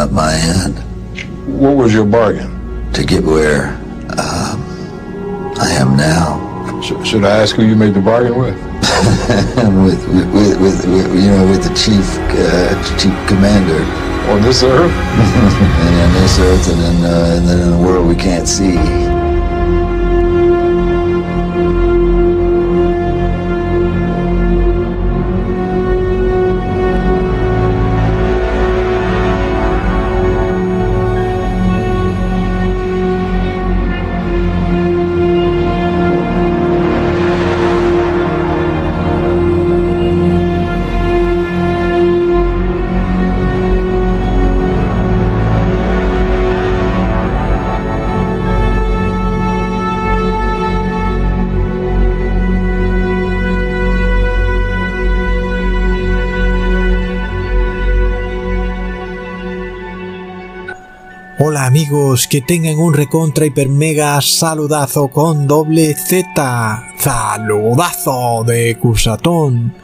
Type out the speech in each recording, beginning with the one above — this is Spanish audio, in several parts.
of my end What was your bargain? to get where um, I am now. Sh- should I ask who you made the bargain with? with, with, with, with, you know, with the chief, uh, chief commander. On this earth? and on this earth and then, uh, and then in the world we can't see. Hola amigos, que tengan un recontra hiper mega saludazo con doble Z. Saludazo de Cusatón.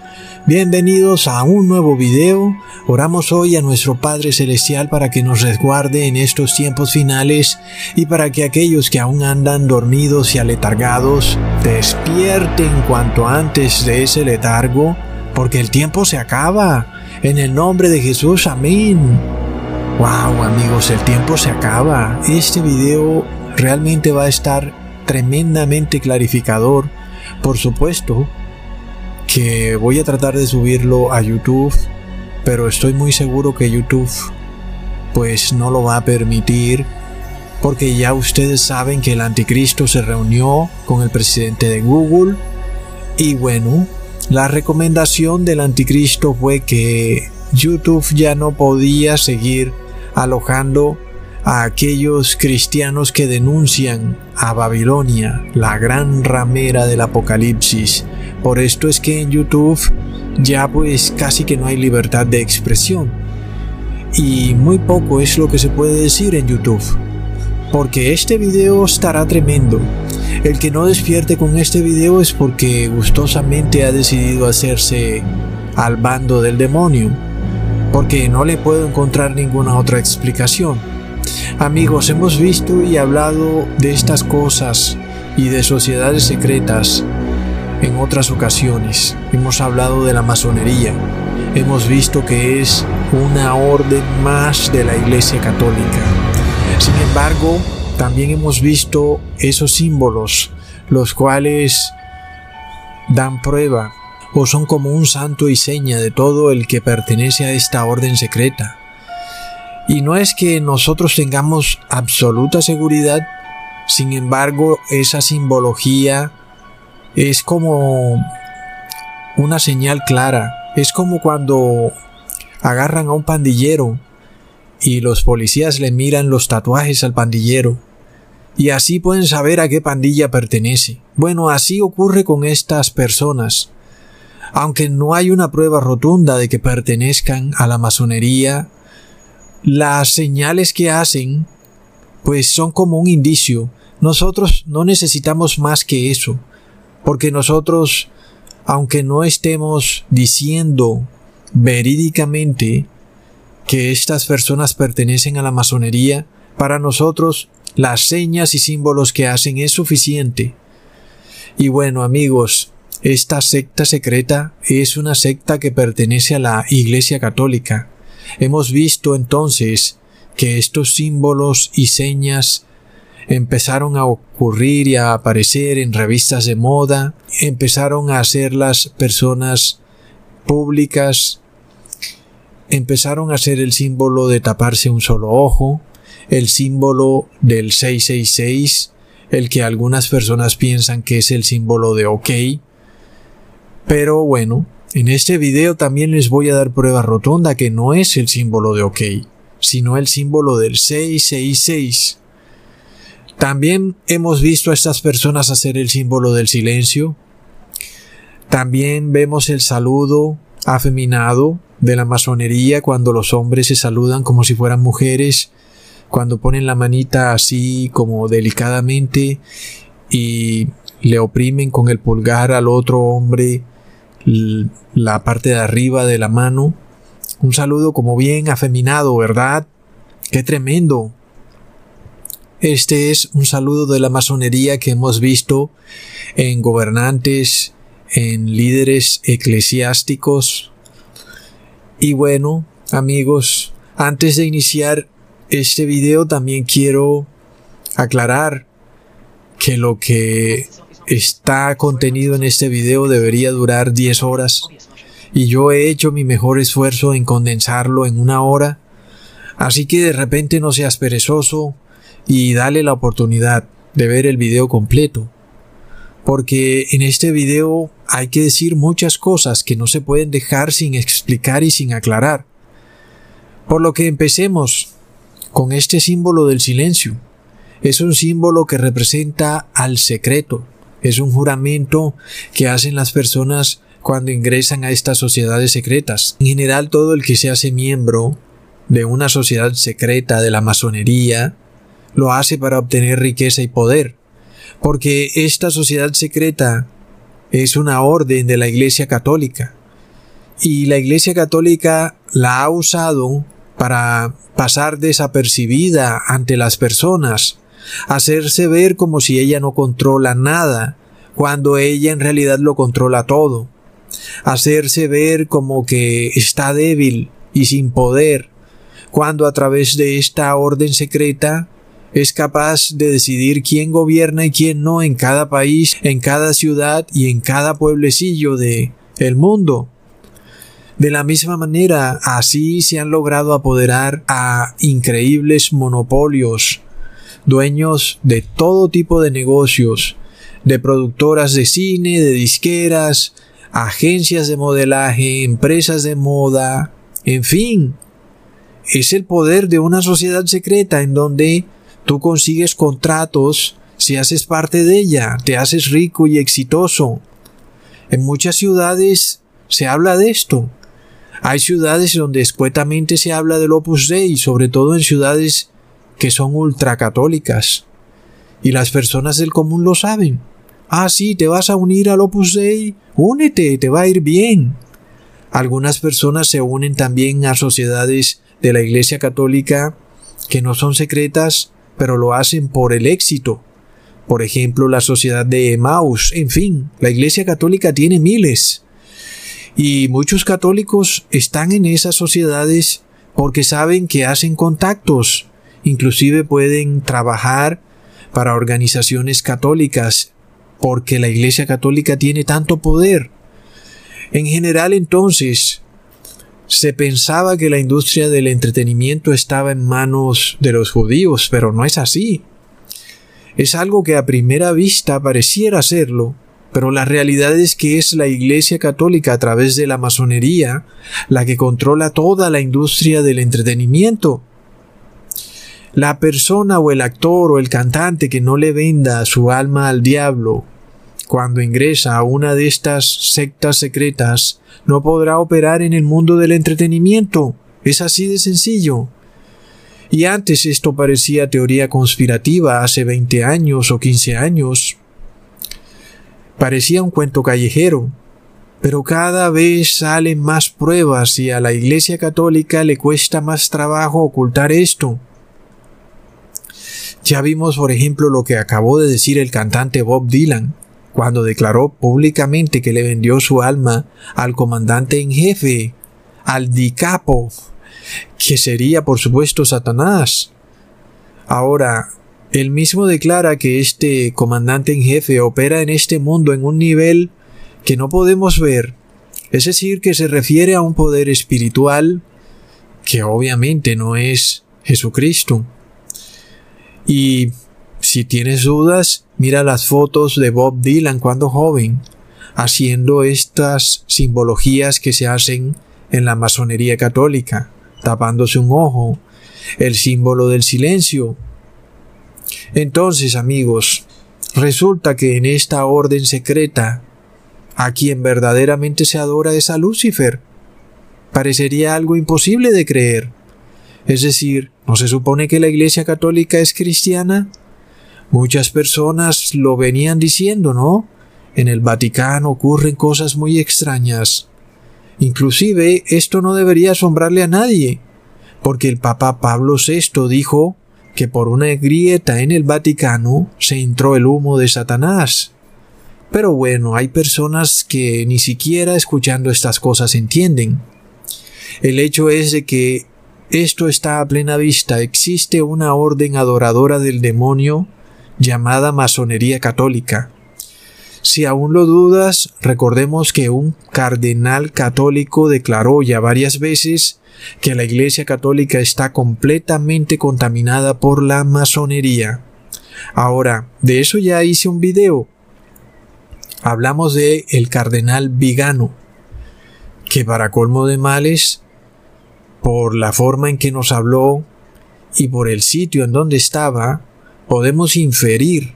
Bienvenidos a un nuevo video. Oramos hoy a nuestro Padre Celestial para que nos resguarde en estos tiempos finales y para que aquellos que aún andan dormidos y aletargados despierten cuanto antes de ese letargo, porque el tiempo se acaba. En el nombre de Jesús, amén. Wow amigos, el tiempo se acaba. Este video realmente va a estar tremendamente clarificador. Por supuesto que voy a tratar de subirlo a YouTube, pero estoy muy seguro que YouTube pues no lo va a permitir porque ya ustedes saben que el anticristo se reunió con el presidente de Google y bueno, la recomendación del anticristo fue que YouTube ya no podía seguir alojando a aquellos cristianos que denuncian a Babilonia, la gran ramera del Apocalipsis. Por esto es que en YouTube ya pues casi que no hay libertad de expresión. Y muy poco es lo que se puede decir en YouTube. Porque este video estará tremendo. El que no despierte con este video es porque gustosamente ha decidido hacerse al bando del demonio porque no le puedo encontrar ninguna otra explicación. Amigos, hemos visto y hablado de estas cosas y de sociedades secretas en otras ocasiones. Hemos hablado de la masonería. Hemos visto que es una orden más de la Iglesia Católica. Sin embargo, también hemos visto esos símbolos, los cuales dan prueba son como un santo y seña de todo el que pertenece a esta orden secreta. Y no es que nosotros tengamos absoluta seguridad, sin embargo esa simbología es como una señal clara, es como cuando agarran a un pandillero y los policías le miran los tatuajes al pandillero y así pueden saber a qué pandilla pertenece. Bueno, así ocurre con estas personas aunque no hay una prueba rotunda de que pertenezcan a la masonería, las señales que hacen pues son como un indicio. Nosotros no necesitamos más que eso, porque nosotros, aunque no estemos diciendo verídicamente que estas personas pertenecen a la masonería, para nosotros las señas y símbolos que hacen es suficiente. Y bueno amigos, esta secta secreta es una secta que pertenece a la Iglesia Católica. Hemos visto entonces que estos símbolos y señas empezaron a ocurrir y a aparecer en revistas de moda, empezaron a ser las personas públicas, empezaron a ser el símbolo de taparse un solo ojo, el símbolo del 666, el que algunas personas piensan que es el símbolo de OK, pero bueno, en este video también les voy a dar prueba rotunda que no es el símbolo de OK, sino el símbolo del 666. También hemos visto a estas personas hacer el símbolo del silencio. También vemos el saludo afeminado de la masonería cuando los hombres se saludan como si fueran mujeres, cuando ponen la manita así como delicadamente y le oprimen con el pulgar al otro hombre la parte de arriba de la mano. Un saludo como bien afeminado, ¿verdad? ¡Qué tremendo! Este es un saludo de la masonería que hemos visto en gobernantes, en líderes eclesiásticos. Y bueno, amigos, antes de iniciar este video también quiero aclarar que lo que está contenido en este video debería durar 10 horas y yo he hecho mi mejor esfuerzo en condensarlo en una hora. Así que de repente no seas perezoso y dale la oportunidad de ver el video completo. Porque en este video hay que decir muchas cosas que no se pueden dejar sin explicar y sin aclarar. Por lo que empecemos con este símbolo del silencio. Es un símbolo que representa al secreto. Es un juramento que hacen las personas cuando ingresan a estas sociedades secretas. En general, todo el que se hace miembro de una sociedad secreta de la masonería lo hace para obtener riqueza y poder, porque esta sociedad secreta es una orden de la Iglesia Católica, y la Iglesia Católica la ha usado para pasar desapercibida ante las personas, hacerse ver como si ella no controla nada, cuando ella en realidad lo controla todo hacerse ver como que está débil y sin poder, cuando a través de esta orden secreta es capaz de decidir quién gobierna y quién no en cada país, en cada ciudad y en cada pueblecillo de el mundo. De la misma manera, así se han logrado apoderar a increíbles monopolios, dueños de todo tipo de negocios, de productoras de cine, de disqueras, agencias de modelaje, empresas de moda, en fin. Es el poder de una sociedad secreta en donde tú consigues contratos si haces parte de ella, te haces rico y exitoso. En muchas ciudades se habla de esto. Hay ciudades donde escuetamente se habla del Opus Dei, sobre todo en ciudades que son ultracatólicas. Y las personas del común lo saben. Ah, sí, te vas a unir al Opus Dei, únete, te va a ir bien. Algunas personas se unen también a sociedades de la Iglesia Católica que no son secretas, pero lo hacen por el éxito. Por ejemplo, la sociedad de Emmaus, en fin, la Iglesia Católica tiene miles. Y muchos católicos están en esas sociedades porque saben que hacen contactos, inclusive pueden trabajar para organizaciones católicas porque la Iglesia Católica tiene tanto poder. En general entonces, se pensaba que la industria del entretenimiento estaba en manos de los judíos, pero no es así. Es algo que a primera vista pareciera serlo, pero la realidad es que es la Iglesia Católica a través de la masonería la que controla toda la industria del entretenimiento. La persona o el actor o el cantante que no le venda su alma al diablo cuando ingresa a una de estas sectas secretas no podrá operar en el mundo del entretenimiento. Es así de sencillo. Y antes esto parecía teoría conspirativa hace 20 años o 15 años. Parecía un cuento callejero, pero cada vez salen más pruebas y a la Iglesia Católica le cuesta más trabajo ocultar esto. Ya vimos, por ejemplo, lo que acabó de decir el cantante Bob Dylan, cuando declaró públicamente que le vendió su alma al comandante en jefe, al dicapo, que sería por supuesto Satanás. Ahora, él mismo declara que este comandante en jefe opera en este mundo en un nivel que no podemos ver, es decir, que se refiere a un poder espiritual que obviamente no es Jesucristo. Y si tienes dudas, mira las fotos de Bob Dylan cuando joven, haciendo estas simbologías que se hacen en la masonería católica, tapándose un ojo, el símbolo del silencio. Entonces, amigos, resulta que en esta orden secreta, a quien verdaderamente se adora es a Lucifer. Parecería algo imposible de creer. Es decir, ¿no se supone que la Iglesia Católica es cristiana? Muchas personas lo venían diciendo, ¿no? En el Vaticano ocurren cosas muy extrañas. Inclusive esto no debería asombrarle a nadie, porque el Papa Pablo VI dijo que por una grieta en el Vaticano se entró el humo de Satanás. Pero bueno, hay personas que ni siquiera escuchando estas cosas entienden. El hecho es de que esto está a plena vista. Existe una orden adoradora del demonio llamada masonería católica. Si aún lo dudas, recordemos que un cardenal católico declaró ya varias veces que la Iglesia Católica está completamente contaminada por la masonería. Ahora, de eso ya hice un video. Hablamos de el cardenal Vigano, que para colmo de males, por la forma en que nos habló y por el sitio en donde estaba, podemos inferir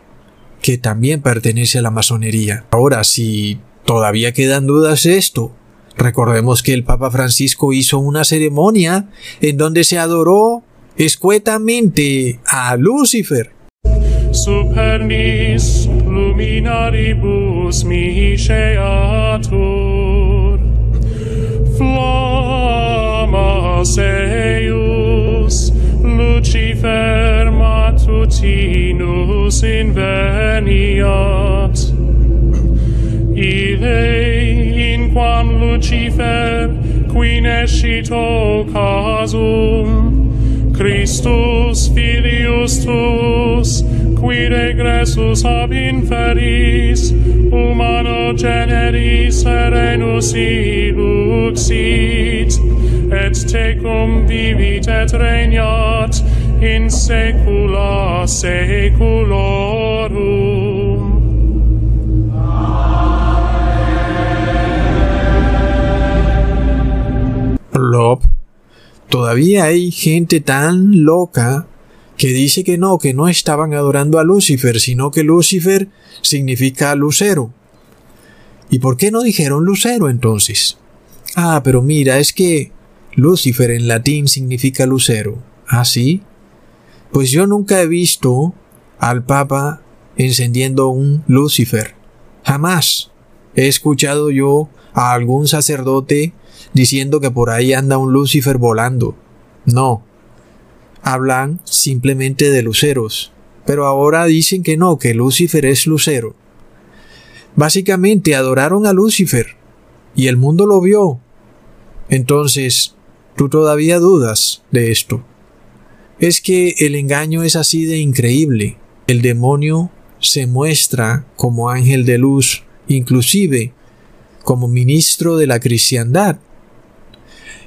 que también pertenece a la masonería. Ahora, si todavía quedan dudas de esto, recordemos que el Papa Francisco hizo una ceremonia en donde se adoró escuetamente a Lucifer. Flammas Aius, Lucifer matutinus inveniat. Ile in quam Lucifer quinescit casum Christus filius tuus, qui regressus ab inferis humano generis serenus iluxit et tecum vivit et regnat in saecula saeculorum Plop. Todavía hay gente tan loca que dice que no, que no estaban adorando a Lucifer, sino que Lucifer significa lucero. ¿Y por qué no dijeron lucero entonces? Ah, pero mira, es que Lucifer en latín significa lucero. ¿Ah, sí? Pues yo nunca he visto al Papa encendiendo un Lucifer. Jamás he escuchado yo a algún sacerdote diciendo que por ahí anda un Lucifer volando. No. Hablan simplemente de luceros. Pero ahora dicen que no, que Lucifer es lucero. Básicamente adoraron a Lucifer. Y el mundo lo vio. Entonces, tú todavía dudas de esto. Es que el engaño es así de increíble. El demonio se muestra como ángel de luz, inclusive como ministro de la cristiandad.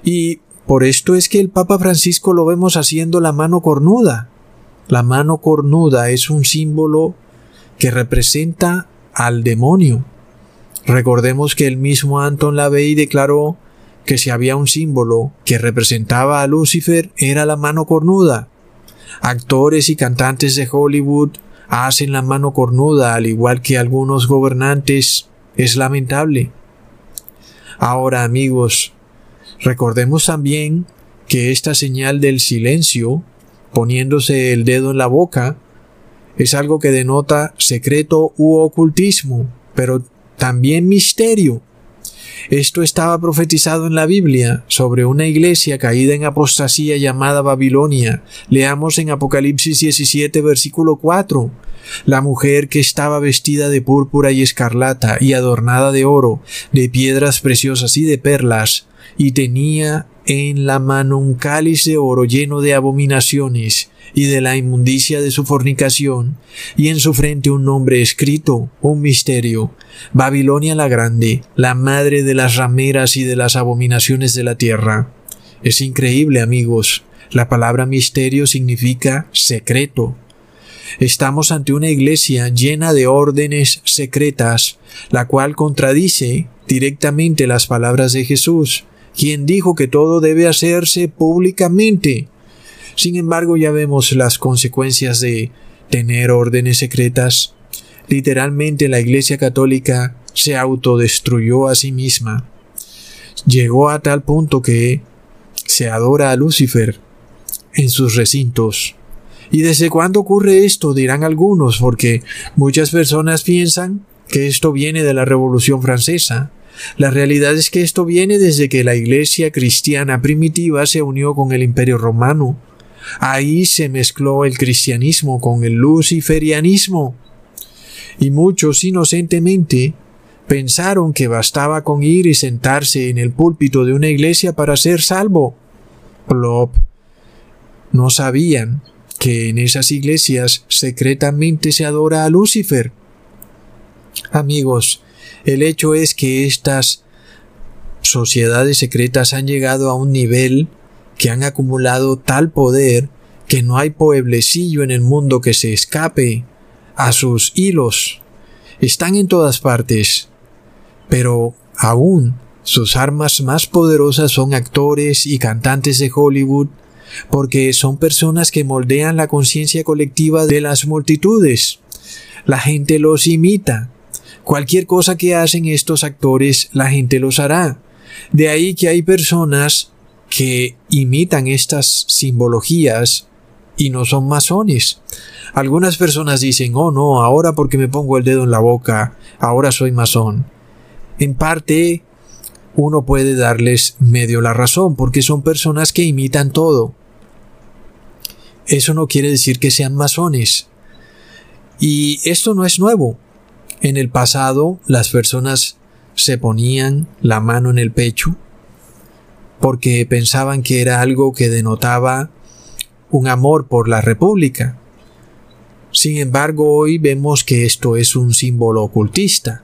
Y por esto es que el Papa Francisco lo vemos haciendo la mano cornuda. La mano cornuda es un símbolo que representa al demonio. Recordemos que el mismo Anton Lavey declaró que si había un símbolo que representaba a Lucifer era la mano cornuda. Actores y cantantes de Hollywood hacen la mano cornuda al igual que algunos gobernantes. Es lamentable. Ahora amigos, recordemos también que esta señal del silencio, poniéndose el dedo en la boca, es algo que denota secreto u ocultismo, pero también misterio. Esto estaba profetizado en la Biblia sobre una iglesia caída en apostasía llamada Babilonia. Leamos en Apocalipsis 17 versículo 4. La mujer que estaba vestida de púrpura y escarlata y adornada de oro, de piedras preciosas y de perlas, y tenía en la mano un cáliz de oro lleno de abominaciones y de la inmundicia de su fornicación, y en su frente un nombre escrito, un misterio, Babilonia la Grande, la madre de las rameras y de las abominaciones de la tierra. Es increíble, amigos. La palabra misterio significa secreto. Estamos ante una iglesia llena de órdenes secretas, la cual contradice directamente las palabras de Jesús, quien dijo que todo debe hacerse públicamente. Sin embargo, ya vemos las consecuencias de tener órdenes secretas. Literalmente la Iglesia Católica se autodestruyó a sí misma. Llegó a tal punto que se adora a Lucifer en sus recintos. ¿Y desde cuándo ocurre esto? dirán algunos, porque muchas personas piensan que esto viene de la Revolución Francesa, La realidad es que esto viene desde que la iglesia cristiana primitiva se unió con el imperio romano. Ahí se mezcló el cristianismo con el luciferianismo. Y muchos inocentemente pensaron que bastaba con ir y sentarse en el púlpito de una iglesia para ser salvo. Plop. No sabían que en esas iglesias secretamente se adora a Lucifer. Amigos, el hecho es que estas sociedades secretas han llegado a un nivel que han acumulado tal poder que no hay pueblecillo en el mundo que se escape a sus hilos. Están en todas partes, pero aún sus armas más poderosas son actores y cantantes de Hollywood, porque son personas que moldean la conciencia colectiva de las multitudes. La gente los imita. Cualquier cosa que hacen estos actores, la gente los hará. De ahí que hay personas que imitan estas simbologías y no son masones. Algunas personas dicen, oh no, ahora porque me pongo el dedo en la boca, ahora soy masón. En parte, uno puede darles medio la razón, porque son personas que imitan todo. Eso no quiere decir que sean masones. Y esto no es nuevo. En el pasado las personas se ponían la mano en el pecho porque pensaban que era algo que denotaba un amor por la República. Sin embargo, hoy vemos que esto es un símbolo ocultista.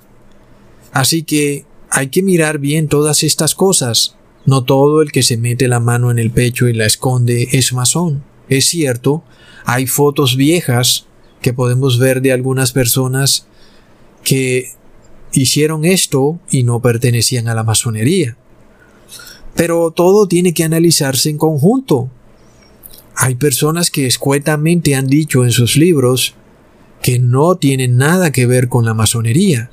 Así que hay que mirar bien todas estas cosas. No todo el que se mete la mano en el pecho y la esconde es masón. Es cierto, hay fotos viejas que podemos ver de algunas personas que hicieron esto y no pertenecían a la masonería. Pero todo tiene que analizarse en conjunto. Hay personas que escuetamente han dicho en sus libros que no tienen nada que ver con la masonería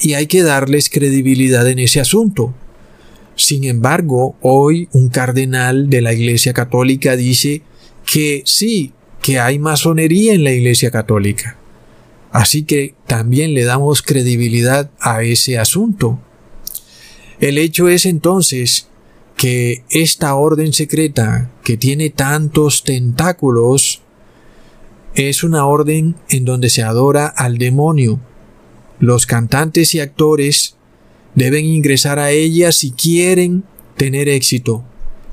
y hay que darles credibilidad en ese asunto. Sin embargo, hoy un cardenal de la Iglesia Católica dice que sí, que hay masonería en la Iglesia Católica. Así que también le damos credibilidad a ese asunto. El hecho es entonces que esta orden secreta que tiene tantos tentáculos es una orden en donde se adora al demonio, los cantantes y actores deben ingresar a ella si quieren tener éxito.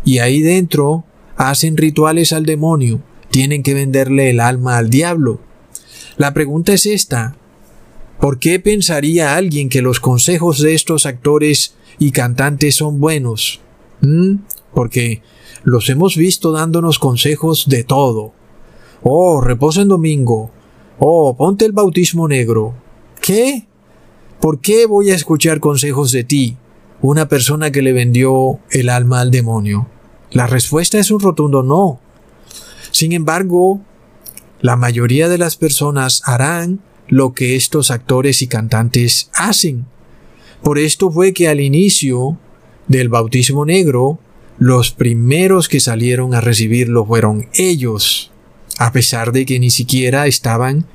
Y ahí dentro hacen rituales al demonio, tienen que venderle el alma al diablo. La pregunta es esta. ¿Por qué pensaría alguien que los consejos de estos actores y cantantes son buenos? ¿Mm? Porque los hemos visto dándonos consejos de todo. Oh, reposa en domingo. Oh, ponte el bautismo negro. ¿Qué? ¿Por qué voy a escuchar consejos de ti, una persona que le vendió el alma al demonio? La respuesta es un rotundo no. Sin embargo, la mayoría de las personas harán lo que estos actores y cantantes hacen. Por esto fue que al inicio del bautismo negro, los primeros que salieron a recibirlo fueron ellos, a pesar de que ni siquiera estaban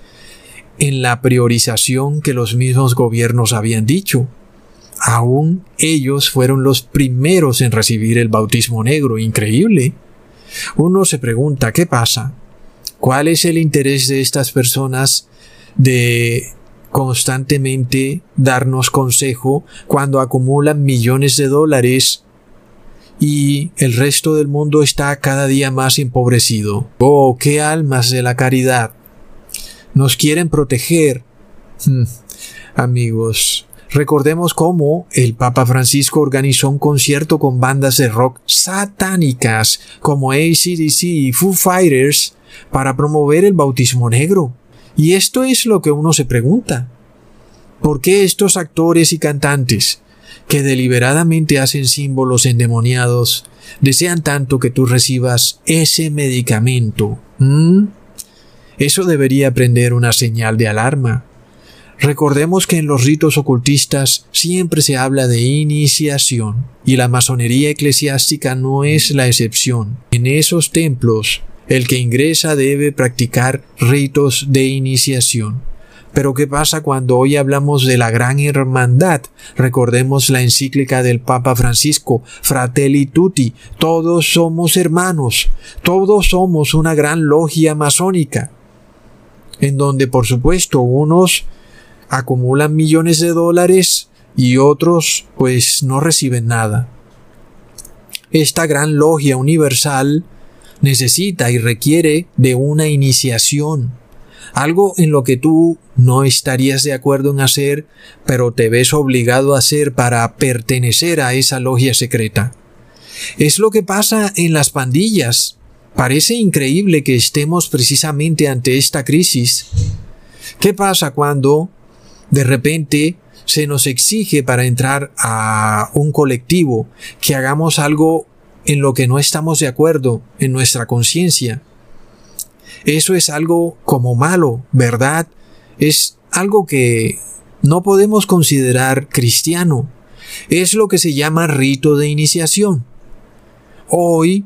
en la priorización que los mismos gobiernos habían dicho. Aún ellos fueron los primeros en recibir el bautismo negro. Increíble. Uno se pregunta, ¿qué pasa? ¿Cuál es el interés de estas personas de constantemente darnos consejo cuando acumulan millones de dólares y el resto del mundo está cada día más empobrecido? Oh, qué almas de la caridad nos quieren proteger. Hmm, amigos, recordemos cómo el Papa Francisco organizó un concierto con bandas de rock satánicas como ACDC y Foo Fighters para promover el bautismo negro. Y esto es lo que uno se pregunta. ¿Por qué estos actores y cantantes que deliberadamente hacen símbolos endemoniados desean tanto que tú recibas ese medicamento? ¿Mm? Eso debería prender una señal de alarma. Recordemos que en los ritos ocultistas siempre se habla de iniciación, y la masonería eclesiástica no es la excepción. En esos templos, el que ingresa debe practicar ritos de iniciación. Pero ¿qué pasa cuando hoy hablamos de la gran hermandad? Recordemos la encíclica del Papa Francisco, Fratelli Tutti, todos somos hermanos, todos somos una gran logia masónica, en donde por supuesto unos acumulan millones de dólares y otros pues no reciben nada. Esta gran logia universal necesita y requiere de una iniciación, algo en lo que tú no estarías de acuerdo en hacer, pero te ves obligado a hacer para pertenecer a esa logia secreta. Es lo que pasa en las pandillas. Parece increíble que estemos precisamente ante esta crisis. ¿Qué pasa cuando de repente se nos exige para entrar a un colectivo que hagamos algo en lo que no estamos de acuerdo en nuestra conciencia? Eso es algo como malo, ¿verdad? Es algo que no podemos considerar cristiano. Es lo que se llama rito de iniciación. Hoy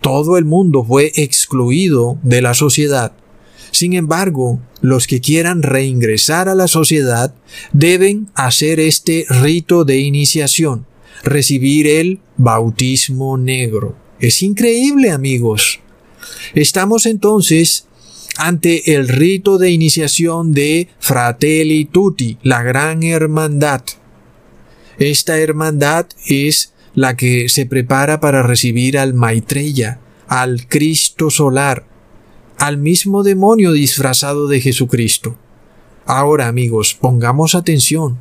todo el mundo fue excluido de la sociedad. Sin embargo, los que quieran reingresar a la sociedad deben hacer este rito de iniciación, recibir el bautismo negro. Es increíble, amigos. Estamos entonces ante el rito de iniciación de Fratelli Tutti, la gran hermandad. Esta hermandad es la que se prepara para recibir al Maitreya, al Cristo solar, al mismo demonio disfrazado de Jesucristo. Ahora, amigos, pongamos atención.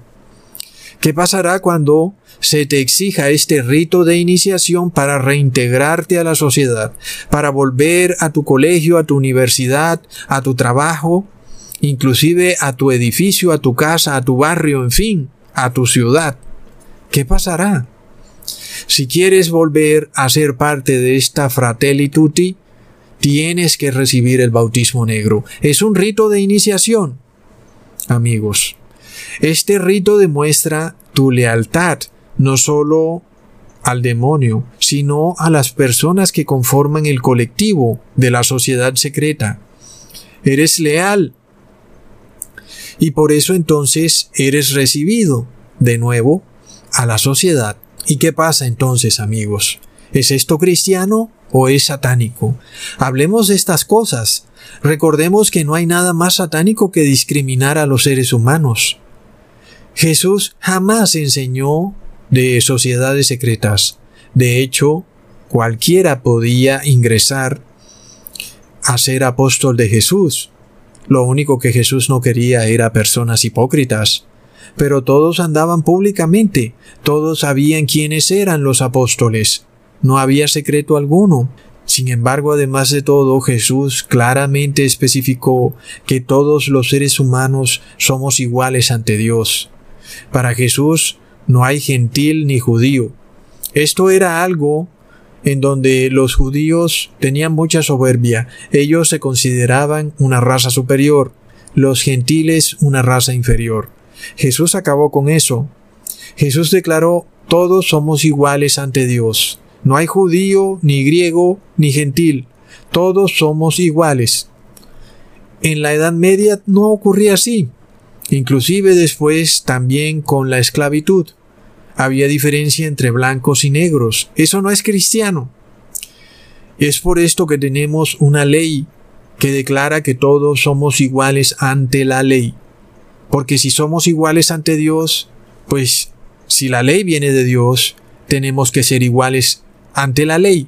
¿Qué pasará cuando se te exija este rito de iniciación para reintegrarte a la sociedad, para volver a tu colegio, a tu universidad, a tu trabajo, inclusive a tu edificio, a tu casa, a tu barrio, en fin, a tu ciudad? ¿Qué pasará? Si quieres volver a ser parte de esta fratelli tutti, tienes que recibir el bautismo negro. Es un rito de iniciación. Amigos, este rito demuestra tu lealtad no solo al demonio, sino a las personas que conforman el colectivo de la sociedad secreta. Eres leal. Y por eso entonces eres recibido de nuevo a la sociedad. ¿Y qué pasa entonces, amigos? ¿Es esto cristiano o es satánico? Hablemos de estas cosas. Recordemos que no hay nada más satánico que discriminar a los seres humanos. Jesús jamás enseñó de sociedades secretas. De hecho, cualquiera podía ingresar a ser apóstol de Jesús. Lo único que Jesús no quería era personas hipócritas. Pero todos andaban públicamente, todos sabían quiénes eran los apóstoles. No había secreto alguno. Sin embargo, además de todo, Jesús claramente especificó que todos los seres humanos somos iguales ante Dios. Para Jesús no hay gentil ni judío. Esto era algo en donde los judíos tenían mucha soberbia. Ellos se consideraban una raza superior, los gentiles una raza inferior. Jesús acabó con eso. Jesús declaró, todos somos iguales ante Dios. No hay judío, ni griego, ni gentil. Todos somos iguales. En la Edad Media no ocurría así inclusive después también con la esclavitud. Había diferencia entre blancos y negros. Eso no es cristiano. Es por esto que tenemos una ley que declara que todos somos iguales ante la ley. Porque si somos iguales ante Dios, pues si la ley viene de Dios, tenemos que ser iguales ante la ley.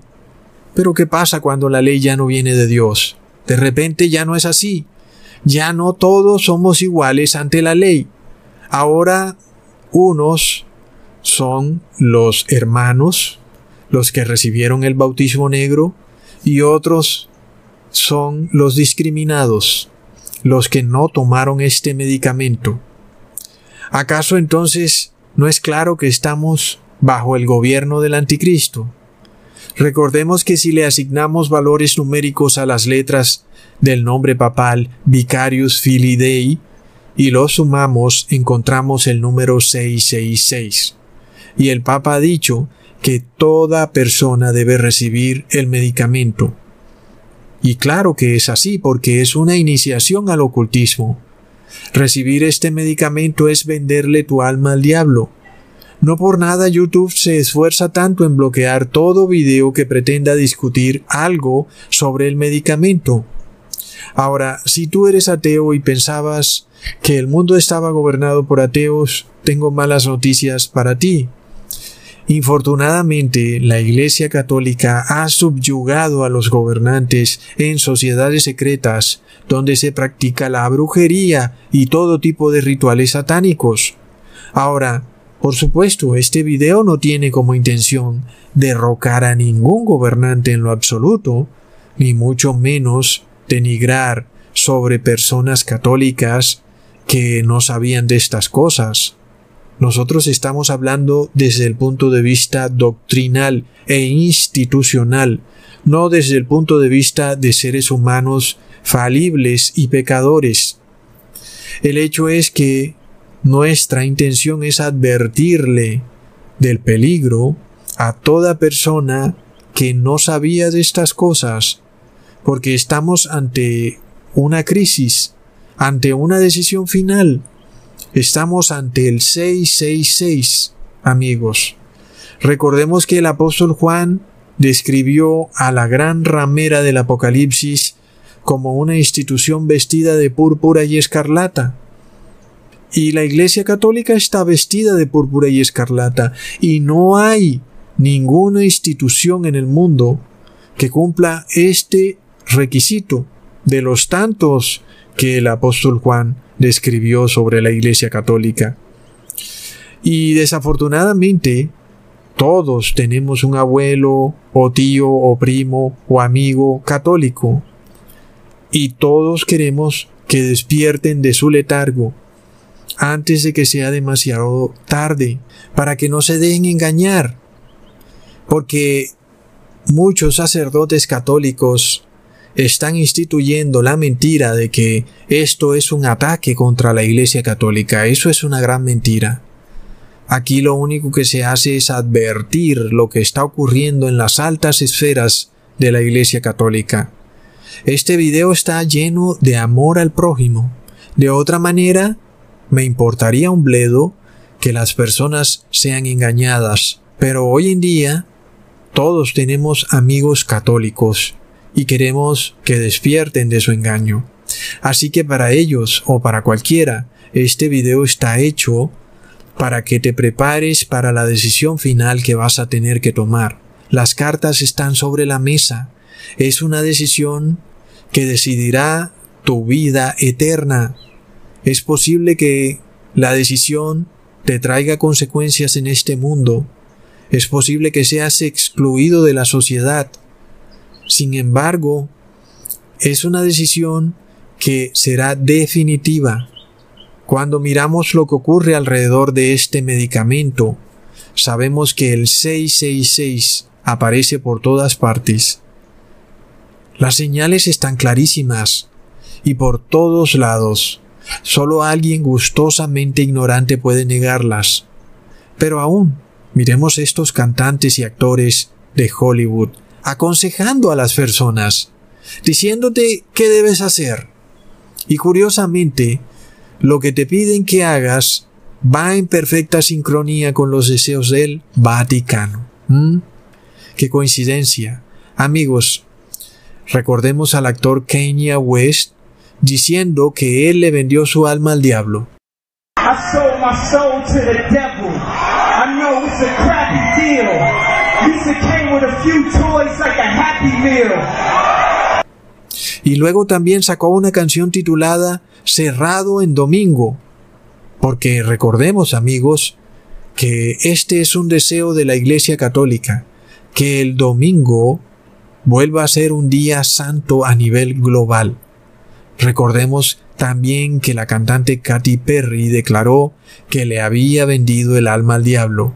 Pero ¿qué pasa cuando la ley ya no viene de Dios? De repente ya no es así ya no todos somos iguales ante la ley. Ahora unos son los hermanos, los que recibieron el bautismo negro, y otros son los discriminados, los que no tomaron este medicamento. ¿Acaso entonces no es claro que estamos bajo el gobierno del anticristo? Recordemos que si le asignamos valores numéricos a las letras del nombre papal Vicarius Filii Dei y lo sumamos encontramos el número 666. Y el Papa ha dicho que toda persona debe recibir el medicamento. Y claro que es así porque es una iniciación al ocultismo. Recibir este medicamento es venderle tu alma al diablo. No por nada YouTube se esfuerza tanto en bloquear todo video que pretenda discutir algo sobre el medicamento. Ahora, si tú eres ateo y pensabas que el mundo estaba gobernado por ateos, tengo malas noticias para ti. Infortunadamente, la Iglesia Católica ha subyugado a los gobernantes en sociedades secretas donde se practica la brujería y todo tipo de rituales satánicos. Ahora, por supuesto, este video no tiene como intención derrocar a ningún gobernante en lo absoluto, ni mucho menos denigrar sobre personas católicas que no sabían de estas cosas. Nosotros estamos hablando desde el punto de vista doctrinal e institucional, no desde el punto de vista de seres humanos falibles y pecadores. El hecho es que nuestra intención es advertirle del peligro a toda persona que no sabía de estas cosas, porque estamos ante una crisis, ante una decisión final. Estamos ante el 666, amigos. Recordemos que el apóstol Juan describió a la gran ramera del Apocalipsis como una institución vestida de púrpura y escarlata. Y la Iglesia Católica está vestida de púrpura y escarlata, y no hay ninguna institución en el mundo que cumpla este requisito de los tantos que el apóstol Juan describió sobre la Iglesia Católica. Y desafortunadamente, todos tenemos un abuelo o tío o primo o amigo católico. Y todos queremos que despierten de su letargo antes de que sea demasiado tarde, para que no se dejen engañar. Porque muchos sacerdotes católicos están instituyendo la mentira de que esto es un ataque contra la Iglesia Católica. Eso es una gran mentira. Aquí lo único que se hace es advertir lo que está ocurriendo en las altas esferas de la Iglesia Católica. Este video está lleno de amor al prójimo. De otra manera, me importaría un bledo que las personas sean engañadas, pero hoy en día todos tenemos amigos católicos y queremos que despierten de su engaño. Así que para ellos o para cualquiera, este video está hecho para que te prepares para la decisión final que vas a tener que tomar. Las cartas están sobre la mesa. Es una decisión que decidirá tu vida eterna es posible que la decisión te traiga consecuencias en este mundo. Es posible que seas excluido de la sociedad. Sin embargo, es una decisión que será definitiva. Cuando miramos lo que ocurre alrededor de este medicamento, sabemos que el 666 aparece por todas partes. Las señales están clarísimas y por todos lados. Solo alguien gustosamente ignorante puede negarlas. Pero aún, miremos estos cantantes y actores de Hollywood aconsejando a las personas, diciéndote qué debes hacer. Y curiosamente, lo que te piden que hagas va en perfecta sincronía con los deseos del Vaticano. ¿Mm? Qué coincidencia. Amigos, recordemos al actor Kanye West diciendo que él le vendió su alma al diablo. Y luego también sacó una canción titulada Cerrado en Domingo, porque recordemos amigos que este es un deseo de la Iglesia Católica, que el domingo vuelva a ser un día santo a nivel global. Recordemos también que la cantante Katy Perry declaró que le había vendido el alma al diablo.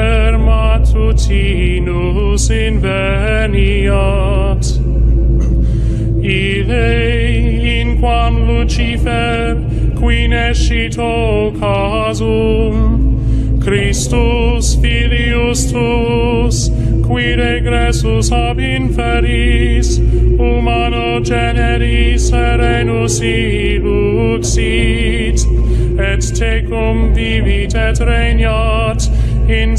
sinus inveniat. Ile in quam Lucifer qui nescito casum, Christus filius tuus, qui regressus ab inferis, humano generis serenus illuxit, et tecum vivit et regnat in.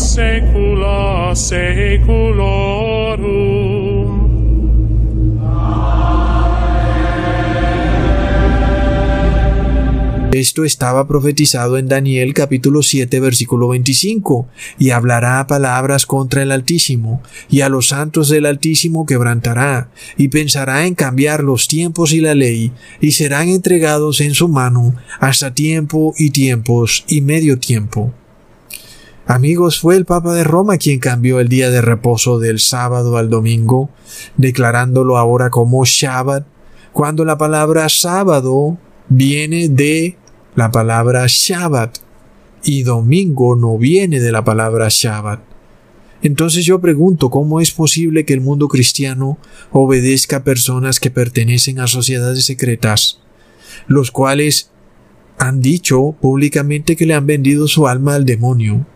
Esto estaba profetizado en Daniel capítulo 7 versículo 25, y hablará palabras contra el Altísimo, y a los santos del Altísimo quebrantará, y pensará en cambiar los tiempos y la ley, y serán entregados en su mano hasta tiempo y tiempos y medio tiempo. Amigos, fue el Papa de Roma quien cambió el día de reposo del sábado al domingo, declarándolo ahora como Shabbat, cuando la palabra sábado viene de la palabra Shabbat y domingo no viene de la palabra Shabbat. Entonces yo pregunto cómo es posible que el mundo cristiano obedezca a personas que pertenecen a sociedades secretas, los cuales han dicho públicamente que le han vendido su alma al demonio.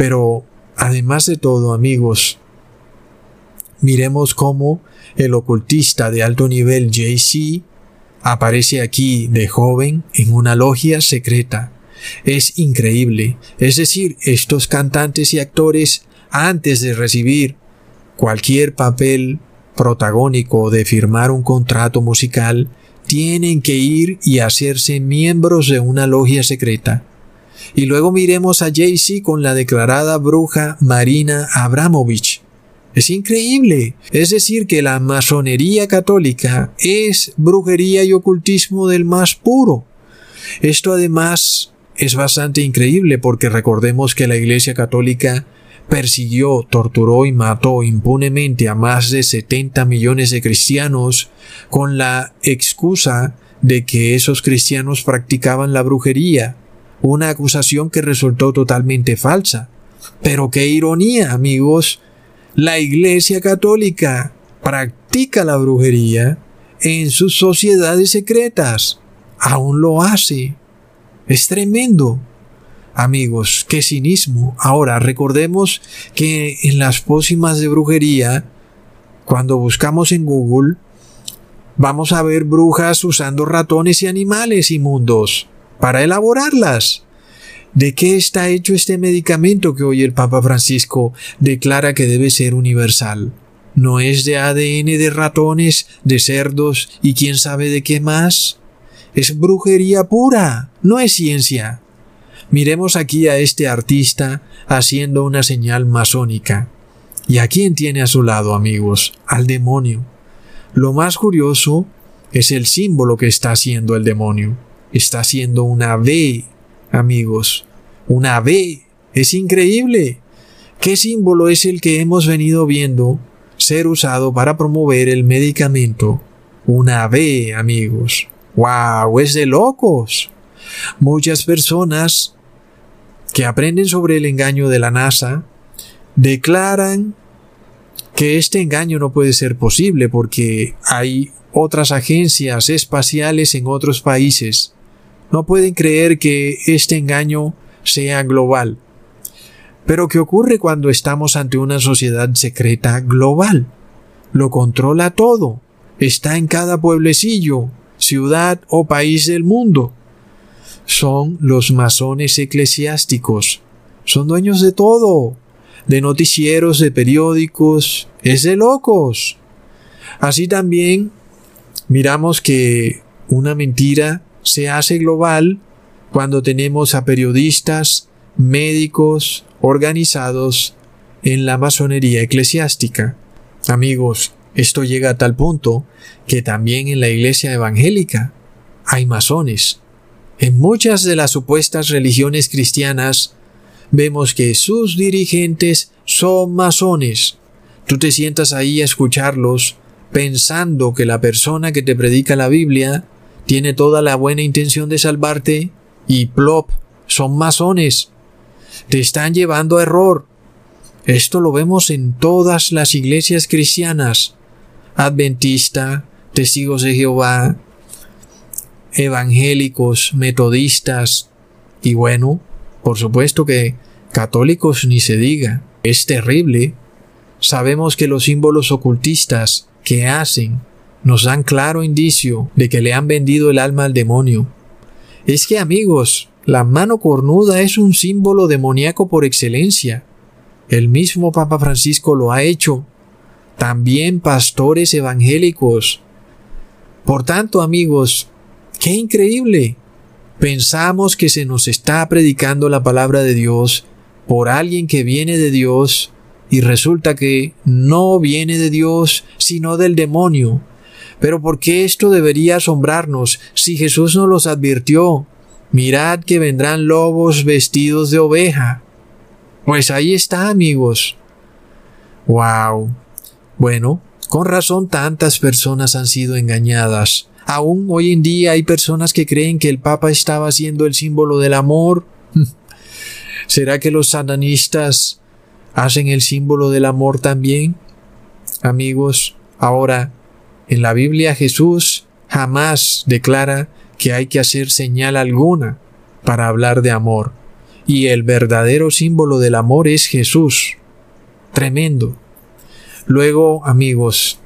Pero, además de todo, amigos, miremos cómo el ocultista de alto nivel JC aparece aquí de joven en una logia secreta. Es increíble. Es decir, estos cantantes y actores, antes de recibir cualquier papel protagónico de firmar un contrato musical, tienen que ir y hacerse miembros de una logia secreta. Y luego miremos a Jay-Z con la declarada bruja Marina Abramovich, es increíble. Es decir, que la masonería católica es brujería y ocultismo del más puro. Esto además es bastante increíble porque recordemos que la Iglesia católica persiguió, torturó y mató impunemente a más de 70 millones de cristianos con la excusa de que esos cristianos practicaban la brujería, una acusación que resultó totalmente falsa. Pero qué ironía, amigos, la Iglesia Católica practica la brujería en sus sociedades secretas. Aún lo hace. Es tremendo. Amigos, qué cinismo. Ahora, recordemos que en las pócimas de brujería, cuando buscamos en Google, vamos a ver brujas usando ratones y animales inmundos para elaborarlas. ¿De qué está hecho este medicamento que hoy el Papa Francisco declara que debe ser universal? ¿No es de ADN de ratones, de cerdos y quién sabe de qué más? Es brujería pura, no es ciencia. Miremos aquí a este artista haciendo una señal masónica. ¿Y a quién tiene a su lado, amigos? Al demonio. Lo más curioso es el símbolo que está haciendo el demonio. Está haciendo una V amigos. Una B. Es increíble. ¿Qué símbolo es el que hemos venido viendo ser usado para promover el medicamento? Una B, amigos. ¡Wow! Es de locos. Muchas personas que aprenden sobre el engaño de la NASA declaran que este engaño no puede ser posible porque hay otras agencias espaciales en otros países no pueden creer que este engaño sea global. Pero ¿qué ocurre cuando estamos ante una sociedad secreta global? Lo controla todo. Está en cada pueblecillo, ciudad o país del mundo. Son los masones eclesiásticos. Son dueños de todo. De noticieros, de periódicos. Es de locos. Así también miramos que una mentira se hace global cuando tenemos a periodistas, médicos, organizados en la masonería eclesiástica. Amigos, esto llega a tal punto que también en la iglesia evangélica hay masones. En muchas de las supuestas religiones cristianas vemos que sus dirigentes son masones. Tú te sientas ahí a escucharlos pensando que la persona que te predica la Biblia tiene toda la buena intención de salvarte y plop, son masones. Te están llevando a error. Esto lo vemos en todas las iglesias cristianas. Adventista, testigos de Jehová, evangélicos, metodistas y bueno, por supuesto que católicos ni se diga. Es terrible. Sabemos que los símbolos ocultistas que hacen nos dan claro indicio de que le han vendido el alma al demonio. Es que amigos, la mano cornuda es un símbolo demoníaco por excelencia. El mismo Papa Francisco lo ha hecho. También pastores evangélicos. Por tanto, amigos, qué increíble. Pensamos que se nos está predicando la palabra de Dios por alguien que viene de Dios y resulta que no viene de Dios, sino del demonio. Pero ¿por qué esto debería asombrarnos si Jesús nos los advirtió? Mirad que vendrán lobos vestidos de oveja. Pues ahí está, amigos. Wow. Bueno, con razón tantas personas han sido engañadas. Aún hoy en día hay personas que creen que el Papa estaba siendo el símbolo del amor. ¿Será que los satanistas hacen el símbolo del amor también? Amigos, ahora, en la Biblia Jesús jamás declara que hay que hacer señal alguna para hablar de amor. Y el verdadero símbolo del amor es Jesús. Tremendo. Luego, amigos,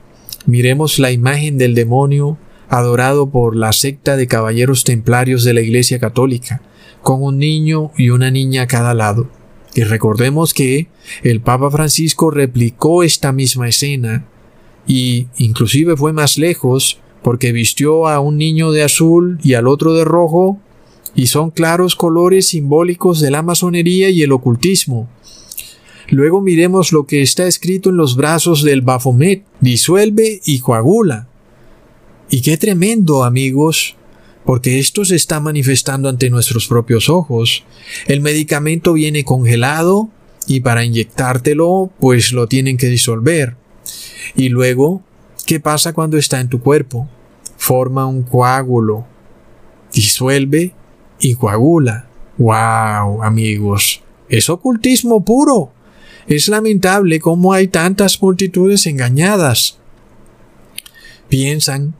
miremos la imagen del demonio adorado por la secta de caballeros templarios de la Iglesia Católica, con un niño y una niña a cada lado. Y recordemos que el Papa Francisco replicó esta misma escena y inclusive fue más lejos porque vistió a un niño de azul y al otro de rojo, y son claros colores simbólicos de la masonería y el ocultismo. Luego miremos lo que está escrito en los brazos del Baphomet, disuelve y coagula. Y qué tremendo, amigos, porque esto se está manifestando ante nuestros propios ojos. El medicamento viene congelado y para inyectártelo, pues lo tienen que disolver. Y luego ¿Qué pasa cuando está en tu cuerpo? Forma un coágulo, disuelve y coagula. ¡Wow, amigos! Es ocultismo puro. Es lamentable cómo hay tantas multitudes engañadas. Piensan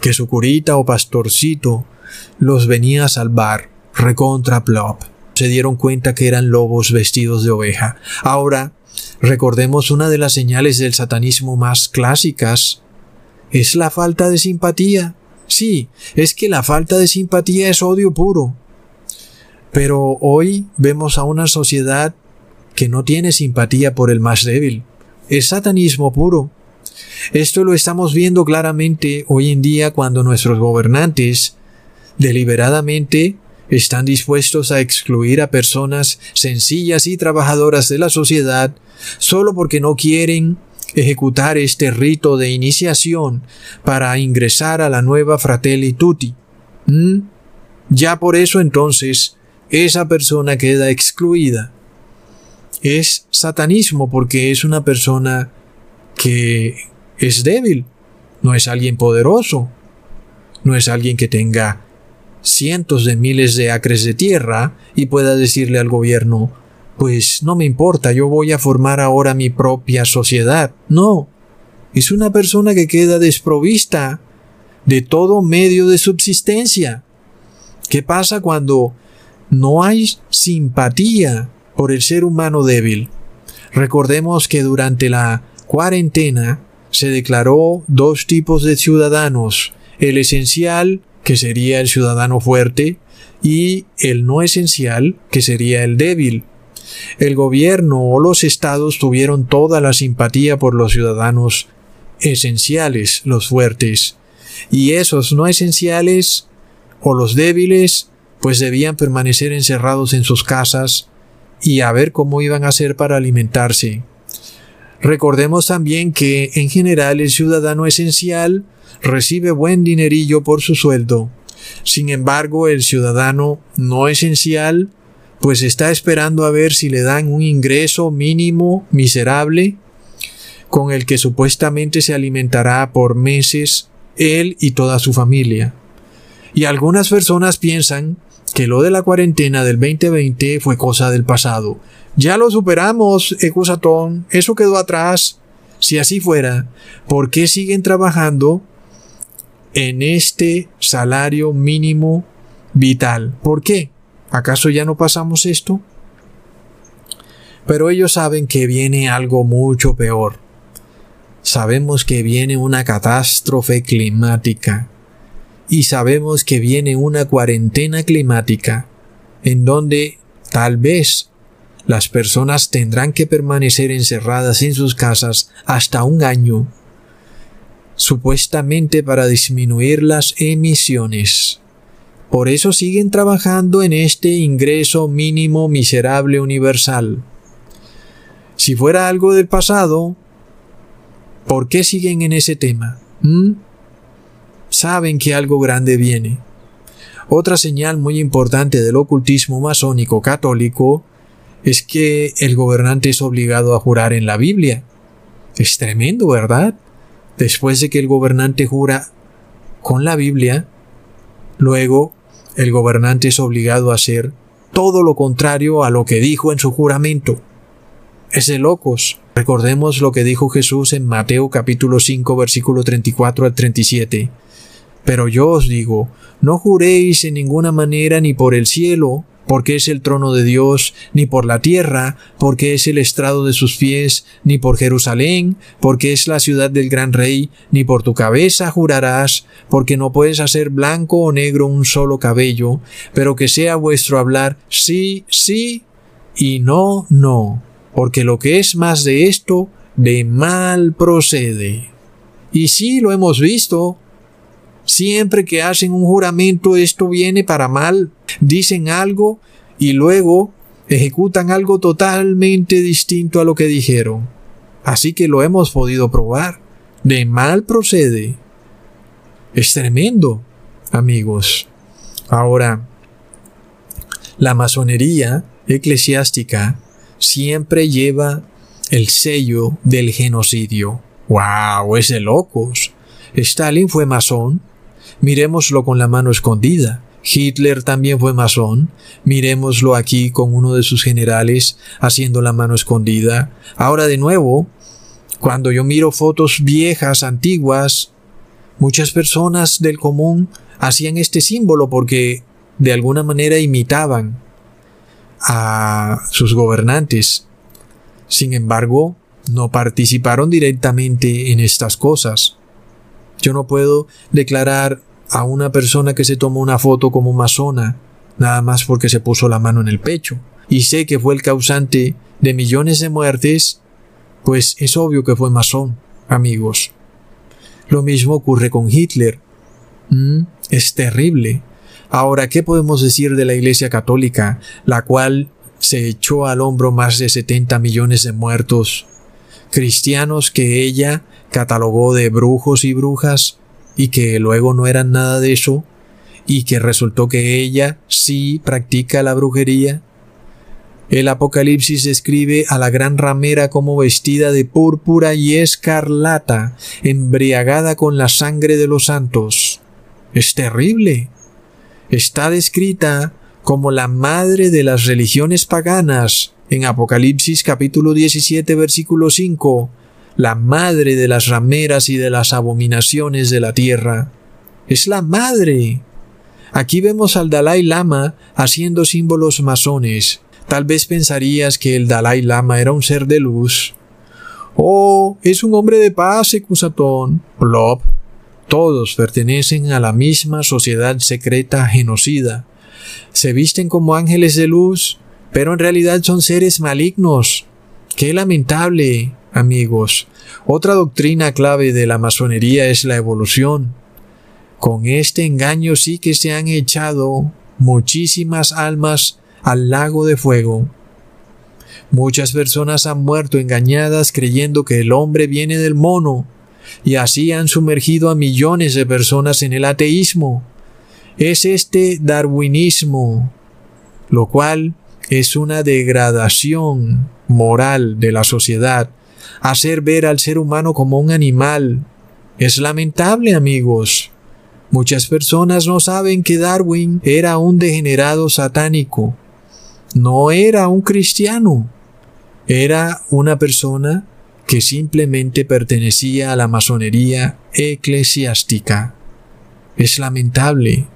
que su curita o pastorcito los venía a salvar, recontra plop. Se dieron cuenta que eran lobos vestidos de oveja. Ahora, recordemos una de las señales del satanismo más clásicas, es la falta de simpatía. Sí, es que la falta de simpatía es odio puro. Pero hoy vemos a una sociedad que no tiene simpatía por el más débil. Es satanismo puro. Esto lo estamos viendo claramente hoy en día cuando nuestros gobernantes deliberadamente están dispuestos a excluir a personas sencillas y trabajadoras de la sociedad solo porque no quieren ejecutar este rito de iniciación para ingresar a la nueva Fratelli Tutti. ¿Mm? Ya por eso entonces esa persona queda excluida. Es satanismo porque es una persona que es débil, no es alguien poderoso, no es alguien que tenga cientos de miles de acres de tierra y pueda decirle al gobierno pues no me importa, yo voy a formar ahora mi propia sociedad. No, es una persona que queda desprovista de todo medio de subsistencia. ¿Qué pasa cuando no hay simpatía por el ser humano débil? Recordemos que durante la cuarentena se declaró dos tipos de ciudadanos, el esencial, que sería el ciudadano fuerte, y el no esencial, que sería el débil. El gobierno o los estados tuvieron toda la simpatía por los ciudadanos esenciales, los fuertes, y esos no esenciales o los débiles, pues debían permanecer encerrados en sus casas y a ver cómo iban a hacer para alimentarse. Recordemos también que en general el ciudadano esencial recibe buen dinerillo por su sueldo. Sin embargo, el ciudadano no esencial pues está esperando a ver si le dan un ingreso mínimo miserable con el que supuestamente se alimentará por meses él y toda su familia. Y algunas personas piensan que lo de la cuarentena del 2020 fue cosa del pasado. Ya lo superamos, Ecusatón, eso quedó atrás. Si así fuera, ¿por qué siguen trabajando en este salario mínimo vital? ¿Por qué? ¿Acaso ya no pasamos esto? Pero ellos saben que viene algo mucho peor. Sabemos que viene una catástrofe climática. Y sabemos que viene una cuarentena climática en donde tal vez las personas tendrán que permanecer encerradas en sus casas hasta un año, supuestamente para disminuir las emisiones. Por eso siguen trabajando en este ingreso mínimo miserable universal. Si fuera algo del pasado, ¿por qué siguen en ese tema? ¿Mm? Saben que algo grande viene. Otra señal muy importante del ocultismo masónico católico es que el gobernante es obligado a jurar en la Biblia. Es tremendo, ¿verdad? Después de que el gobernante jura con la Biblia, luego el gobernante es obligado a hacer todo lo contrario a lo que dijo en su juramento es locos. Recordemos lo que dijo Jesús en Mateo capítulo 5 versículo 34 al 37. Pero yo os digo, no juréis en ninguna manera ni por el cielo, porque es el trono de Dios, ni por la tierra, porque es el estrado de sus pies, ni por Jerusalén, porque es la ciudad del gran rey, ni por tu cabeza jurarás, porque no puedes hacer blanco o negro un solo cabello, pero que sea vuestro hablar sí, sí, y no, no porque lo que es más de esto, de mal procede. Y sí lo hemos visto. Siempre que hacen un juramento esto viene para mal. Dicen algo y luego ejecutan algo totalmente distinto a lo que dijeron. Así que lo hemos podido probar. De mal procede. Es tremendo, amigos. Ahora, la masonería eclesiástica siempre lleva el sello del genocidio. ¡Wow! Es de locos. Stalin fue masón. Miremoslo con la mano escondida. Hitler también fue masón. Miremoslo aquí con uno de sus generales haciendo la mano escondida. Ahora de nuevo, cuando yo miro fotos viejas, antiguas, muchas personas del común hacían este símbolo porque de alguna manera imitaban a sus gobernantes. Sin embargo, no participaron directamente en estas cosas. Yo no puedo declarar a una persona que se tomó una foto como masona, nada más porque se puso la mano en el pecho, y sé que fue el causante de millones de muertes, pues es obvio que fue masón, amigos. Lo mismo ocurre con Hitler. Mm, es terrible. Ahora, ¿qué podemos decir de la Iglesia Católica, la cual se echó al hombro más de 70 millones de muertos, cristianos que ella catalogó de brujos y brujas, y que luego no eran nada de eso, y que resultó que ella sí practica la brujería? El Apocalipsis describe a la gran ramera como vestida de púrpura y escarlata, embriagada con la sangre de los santos. Es terrible está descrita como la madre de las religiones paganas en Apocalipsis capítulo 17 versículo 5, la madre de las rameras y de las abominaciones de la tierra. Es la madre. Aquí vemos al Dalai Lama haciendo símbolos masones. Tal vez pensarías que el Dalai Lama era un ser de luz. Oh, es un hombre de paz, Ecusatón. Plop. Todos pertenecen a la misma sociedad secreta genocida. Se visten como ángeles de luz, pero en realidad son seres malignos. Qué lamentable, amigos. Otra doctrina clave de la masonería es la evolución. Con este engaño sí que se han echado muchísimas almas al lago de fuego. Muchas personas han muerto engañadas creyendo que el hombre viene del mono y así han sumergido a millones de personas en el ateísmo. Es este darwinismo, lo cual es una degradación moral de la sociedad, hacer ver al ser humano como un animal. Es lamentable, amigos. Muchas personas no saben que Darwin era un degenerado satánico. No era un cristiano. Era una persona que simplemente pertenecía a la masonería eclesiástica. Es lamentable.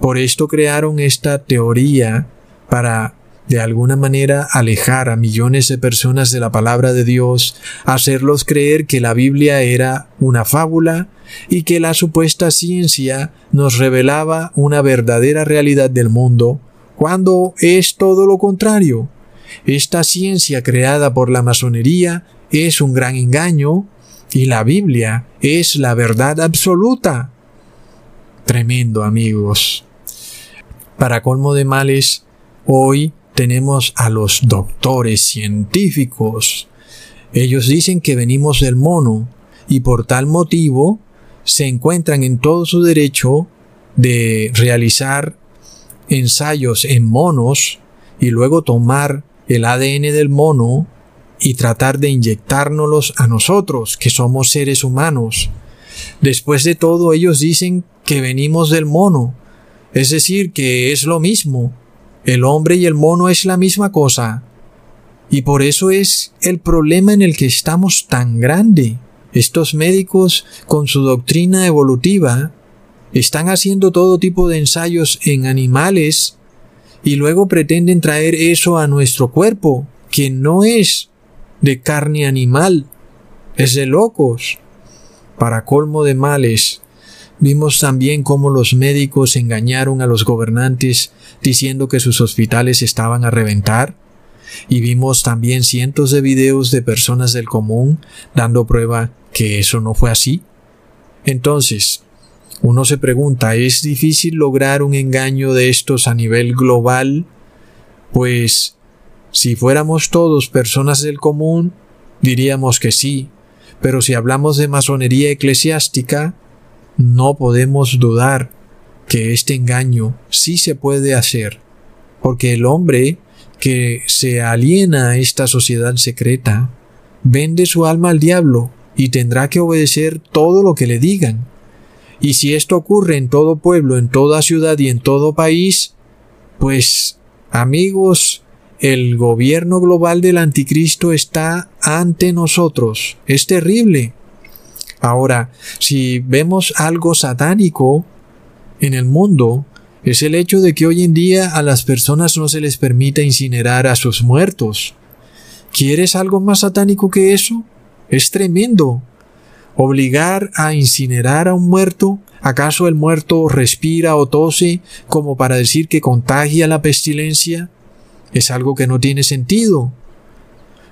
Por esto crearon esta teoría para de alguna manera alejar a millones de personas de la palabra de Dios, hacerlos creer que la Biblia era una fábula y que la supuesta ciencia nos revelaba una verdadera realidad del mundo, cuando es todo lo contrario. Esta ciencia creada por la masonería es un gran engaño y la Biblia es la verdad absoluta. Tremendo amigos. Para colmo de males, hoy tenemos a los doctores científicos. Ellos dicen que venimos del mono y por tal motivo se encuentran en todo su derecho de realizar ensayos en monos y luego tomar el ADN del mono y tratar de inyectárnoslos a nosotros, que somos seres humanos. Después de todo, ellos dicen que venimos del mono, es decir, que es lo mismo, el hombre y el mono es la misma cosa. Y por eso es el problema en el que estamos tan grande. Estos médicos, con su doctrina evolutiva, están haciendo todo tipo de ensayos en animales y luego pretenden traer eso a nuestro cuerpo, que no es de carne animal, es de locos. Para colmo de males, Vimos también cómo los médicos engañaron a los gobernantes diciendo que sus hospitales estaban a reventar. Y vimos también cientos de videos de personas del común dando prueba que eso no fue así. Entonces, uno se pregunta, ¿es difícil lograr un engaño de estos a nivel global? Pues, si fuéramos todos personas del común, diríamos que sí, pero si hablamos de masonería eclesiástica, no podemos dudar que este engaño sí se puede hacer, porque el hombre que se aliena a esta sociedad secreta vende su alma al diablo y tendrá que obedecer todo lo que le digan. Y si esto ocurre en todo pueblo, en toda ciudad y en todo país, pues amigos, el gobierno global del anticristo está ante nosotros. Es terrible. Ahora, si vemos algo satánico en el mundo, es el hecho de que hoy en día a las personas no se les permite incinerar a sus muertos. ¿Quieres algo más satánico que eso? Es tremendo. Obligar a incinerar a un muerto, ¿acaso el muerto respira o tose como para decir que contagia la pestilencia? Es algo que no tiene sentido.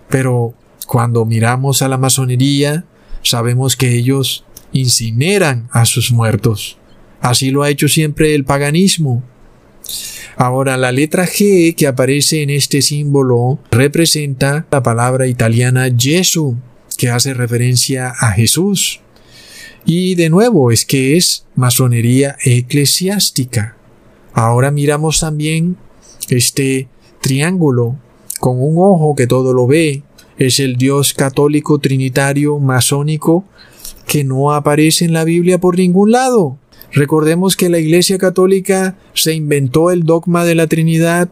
Pero cuando miramos a la masonería, sabemos que ellos incineran a sus muertos. Así lo ha hecho siempre el paganismo. Ahora, la letra G que aparece en este símbolo representa la palabra italiana Gesù, que hace referencia a Jesús. Y de nuevo es que es masonería eclesiástica. Ahora miramos también este triángulo con un ojo que todo lo ve, es el Dios católico trinitario masónico que no aparece en la Biblia por ningún lado. Recordemos que la Iglesia Católica se inventó el dogma de la Trinidad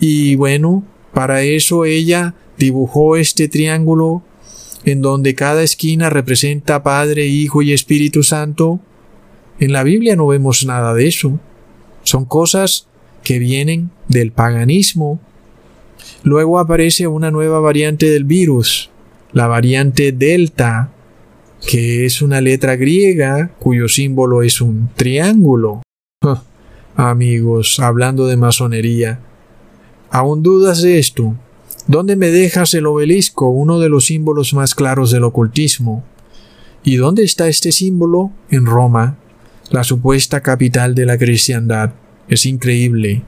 y bueno, para eso ella dibujó este triángulo en donde cada esquina representa Padre, Hijo y Espíritu Santo. En la Biblia no vemos nada de eso. Son cosas que vienen del paganismo Luego aparece una nueva variante del virus, la variante Delta, que es una letra griega cuyo símbolo es un triángulo. amigos, hablando de masonería, ¿aún dudas de esto? ¿Dónde me dejas el obelisco, uno de los símbolos más claros del ocultismo? ¿Y dónde está este símbolo? En Roma, la supuesta capital de la cristiandad. Es increíble.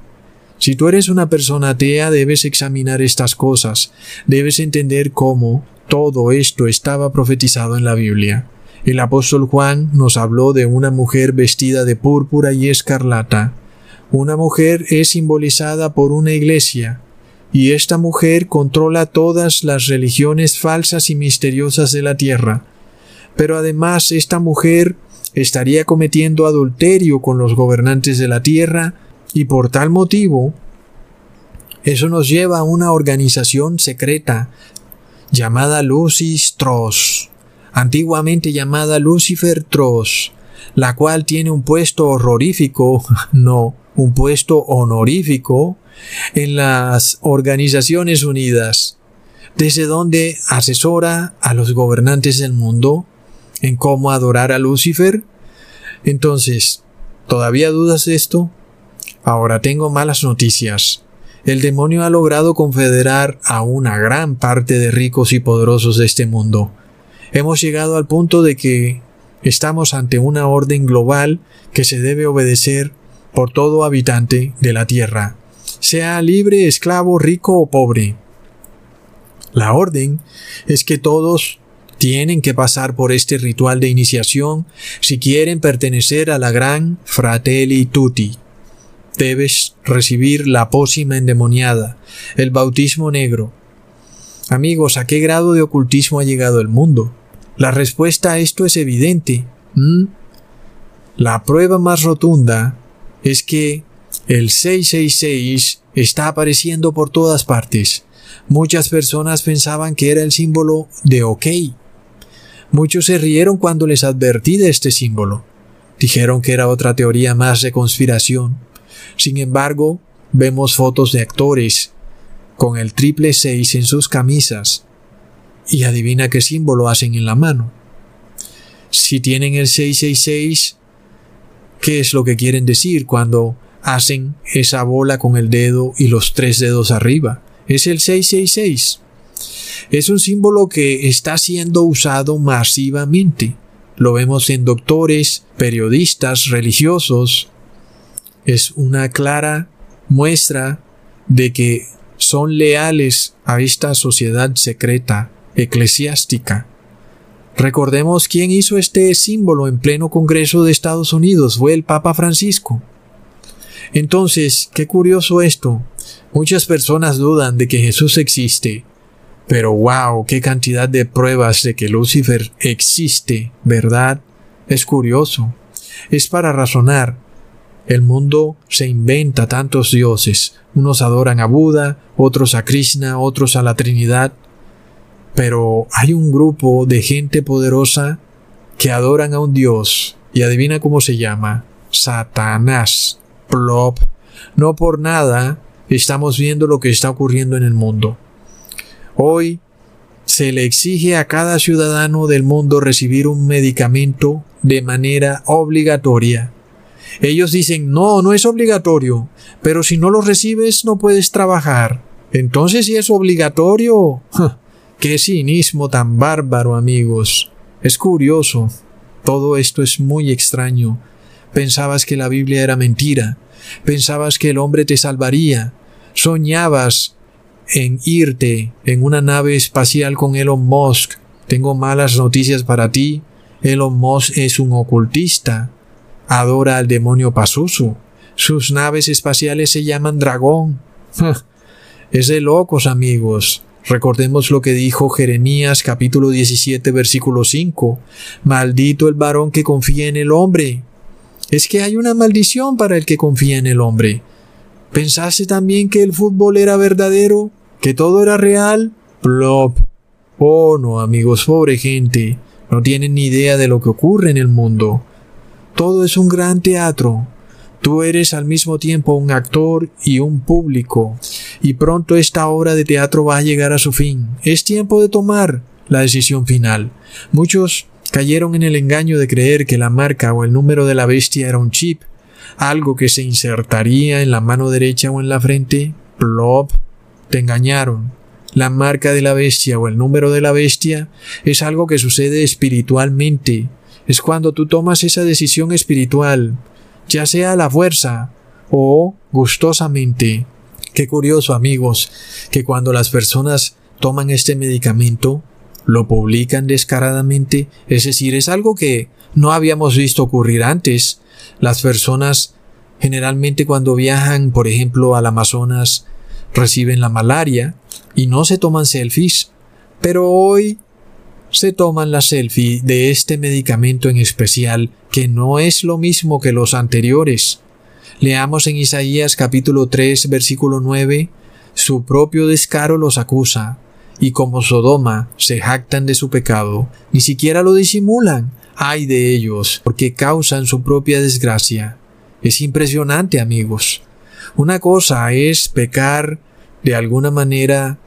Si tú eres una persona atea, debes examinar estas cosas, debes entender cómo todo esto estaba profetizado en la Biblia. El apóstol Juan nos habló de una mujer vestida de púrpura y escarlata. Una mujer es simbolizada por una iglesia, y esta mujer controla todas las religiones falsas y misteriosas de la tierra. Pero además esta mujer estaría cometiendo adulterio con los gobernantes de la tierra y por tal motivo eso nos lleva a una organización secreta llamada Lucis Tros, antiguamente llamada Lucifer Tros, la cual tiene un puesto horrorífico, no, un puesto honorífico en las Organizaciones Unidas, desde donde asesora a los gobernantes del mundo en cómo adorar a Lucifer. Entonces, ¿todavía dudas de esto? Ahora tengo malas noticias. El demonio ha logrado confederar a una gran parte de ricos y poderosos de este mundo. Hemos llegado al punto de que estamos ante una orden global que se debe obedecer por todo habitante de la tierra, sea libre, esclavo, rico o pobre. La orden es que todos tienen que pasar por este ritual de iniciación si quieren pertenecer a la gran Fratelli Tutti. Debes recibir la pócima endemoniada, el bautismo negro. Amigos, ¿a qué grado de ocultismo ha llegado el mundo? La respuesta a esto es evidente. La prueba más rotunda es que el 666 está apareciendo por todas partes. Muchas personas pensaban que era el símbolo de OK. Muchos se rieron cuando les advertí de este símbolo. Dijeron que era otra teoría más de conspiración. Sin embargo, vemos fotos de actores con el triple 6 en sus camisas. Y adivina qué símbolo hacen en la mano. Si tienen el 666, ¿qué es lo que quieren decir cuando hacen esa bola con el dedo y los tres dedos arriba? Es el 666. Es un símbolo que está siendo usado masivamente. Lo vemos en doctores, periodistas, religiosos. Es una clara muestra de que son leales a esta sociedad secreta eclesiástica. Recordemos quién hizo este símbolo en pleno Congreso de Estados Unidos, fue el Papa Francisco. Entonces, qué curioso esto. Muchas personas dudan de que Jesús existe, pero wow, qué cantidad de pruebas de que Lucifer existe, ¿verdad? Es curioso. Es para razonar. El mundo se inventa tantos dioses. Unos adoran a Buda, otros a Krishna, otros a la Trinidad. Pero hay un grupo de gente poderosa que adoran a un dios. Y adivina cómo se llama. Satanás. Plop. No por nada estamos viendo lo que está ocurriendo en el mundo. Hoy se le exige a cada ciudadano del mundo recibir un medicamento de manera obligatoria. Ellos dicen, no, no es obligatorio, pero si no lo recibes no puedes trabajar. Entonces, si es obligatorio, qué cinismo tan bárbaro, amigos. Es curioso. Todo esto es muy extraño. Pensabas que la Biblia era mentira. Pensabas que el hombre te salvaría. Soñabas en irte en una nave espacial con Elon Musk. Tengo malas noticias para ti. Elon Musk es un ocultista. Adora al demonio Pazuzu. Sus naves espaciales se llaman dragón. es de locos, amigos. Recordemos lo que dijo Jeremías capítulo 17 versículo 5. Maldito el varón que confía en el hombre. Es que hay una maldición para el que confía en el hombre. ¿Pensaste también que el fútbol era verdadero? ¿Que todo era real? Plop. Oh no, amigos, pobre gente. No tienen ni idea de lo que ocurre en el mundo. Todo es un gran teatro. Tú eres al mismo tiempo un actor y un público, y pronto esta obra de teatro va a llegar a su fin. Es tiempo de tomar la decisión final. Muchos cayeron en el engaño de creer que la marca o el número de la bestia era un chip, algo que se insertaría en la mano derecha o en la frente. Plop. Te engañaron. La marca de la bestia o el número de la bestia es algo que sucede espiritualmente. Es cuando tú tomas esa decisión espiritual, ya sea a la fuerza o gustosamente. Qué curioso, amigos, que cuando las personas toman este medicamento, lo publican descaradamente, es decir, es algo que no habíamos visto ocurrir antes. Las personas generalmente cuando viajan, por ejemplo, al Amazonas, reciben la malaria y no se toman selfies, pero hoy se toman la selfie de este medicamento en especial que no es lo mismo que los anteriores. Leamos en Isaías capítulo 3 versículo 9, su propio descaro los acusa, y como Sodoma se jactan de su pecado, ni siquiera lo disimulan. Ay de ellos, porque causan su propia desgracia. Es impresionante, amigos. Una cosa es pecar de alguna manera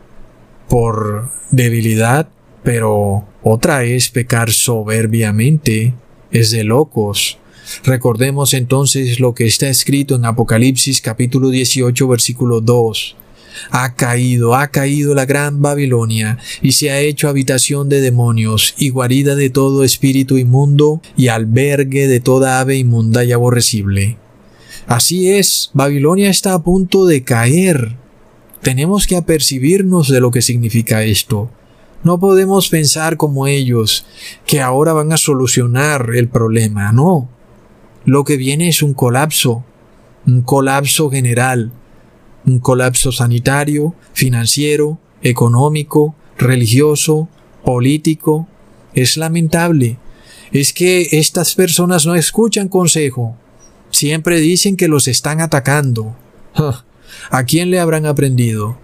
por debilidad, pero otra es pecar soberbiamente. Es de locos. Recordemos entonces lo que está escrito en Apocalipsis capítulo 18 versículo 2. Ha caído, ha caído la gran Babilonia, y se ha hecho habitación de demonios, y guarida de todo espíritu inmundo, y albergue de toda ave inmunda y aborrecible. Así es, Babilonia está a punto de caer. Tenemos que apercibirnos de lo que significa esto. No podemos pensar como ellos, que ahora van a solucionar el problema, no. Lo que viene es un colapso, un colapso general, un colapso sanitario, financiero, económico, religioso, político. Es lamentable. Es que estas personas no escuchan consejo. Siempre dicen que los están atacando. ¿A quién le habrán aprendido?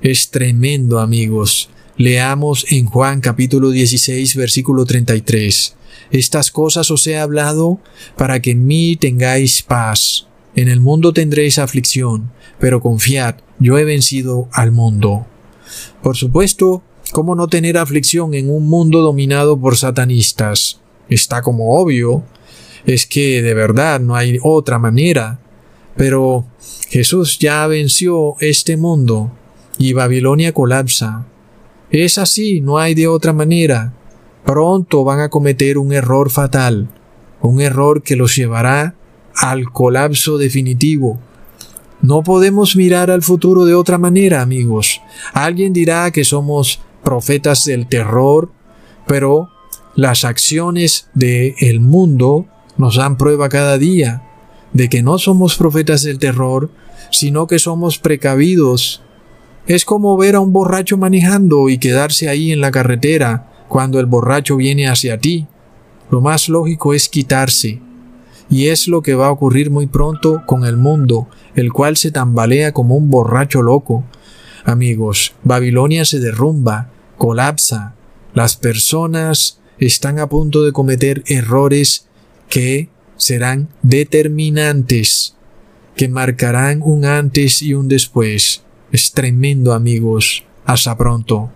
Es tremendo, amigos. Leamos en Juan capítulo 16 versículo 33. Estas cosas os he hablado para que en mí tengáis paz. En el mundo tendréis aflicción, pero confiad, yo he vencido al mundo. Por supuesto, ¿cómo no tener aflicción en un mundo dominado por satanistas? Está como obvio. Es que de verdad no hay otra manera. Pero Jesús ya venció este mundo y Babilonia colapsa. Es así, no hay de otra manera. Pronto van a cometer un error fatal, un error que los llevará al colapso definitivo. No podemos mirar al futuro de otra manera, amigos. Alguien dirá que somos profetas del terror, pero las acciones del el mundo nos dan prueba cada día de que no somos profetas del terror, sino que somos precavidos. Es como ver a un borracho manejando y quedarse ahí en la carretera cuando el borracho viene hacia ti. Lo más lógico es quitarse, y es lo que va a ocurrir muy pronto con el mundo, el cual se tambalea como un borracho loco. Amigos, Babilonia se derrumba, colapsa, las personas están a punto de cometer errores que serán determinantes, que marcarán un antes y un después. Es tremendo amigos. Hasta pronto.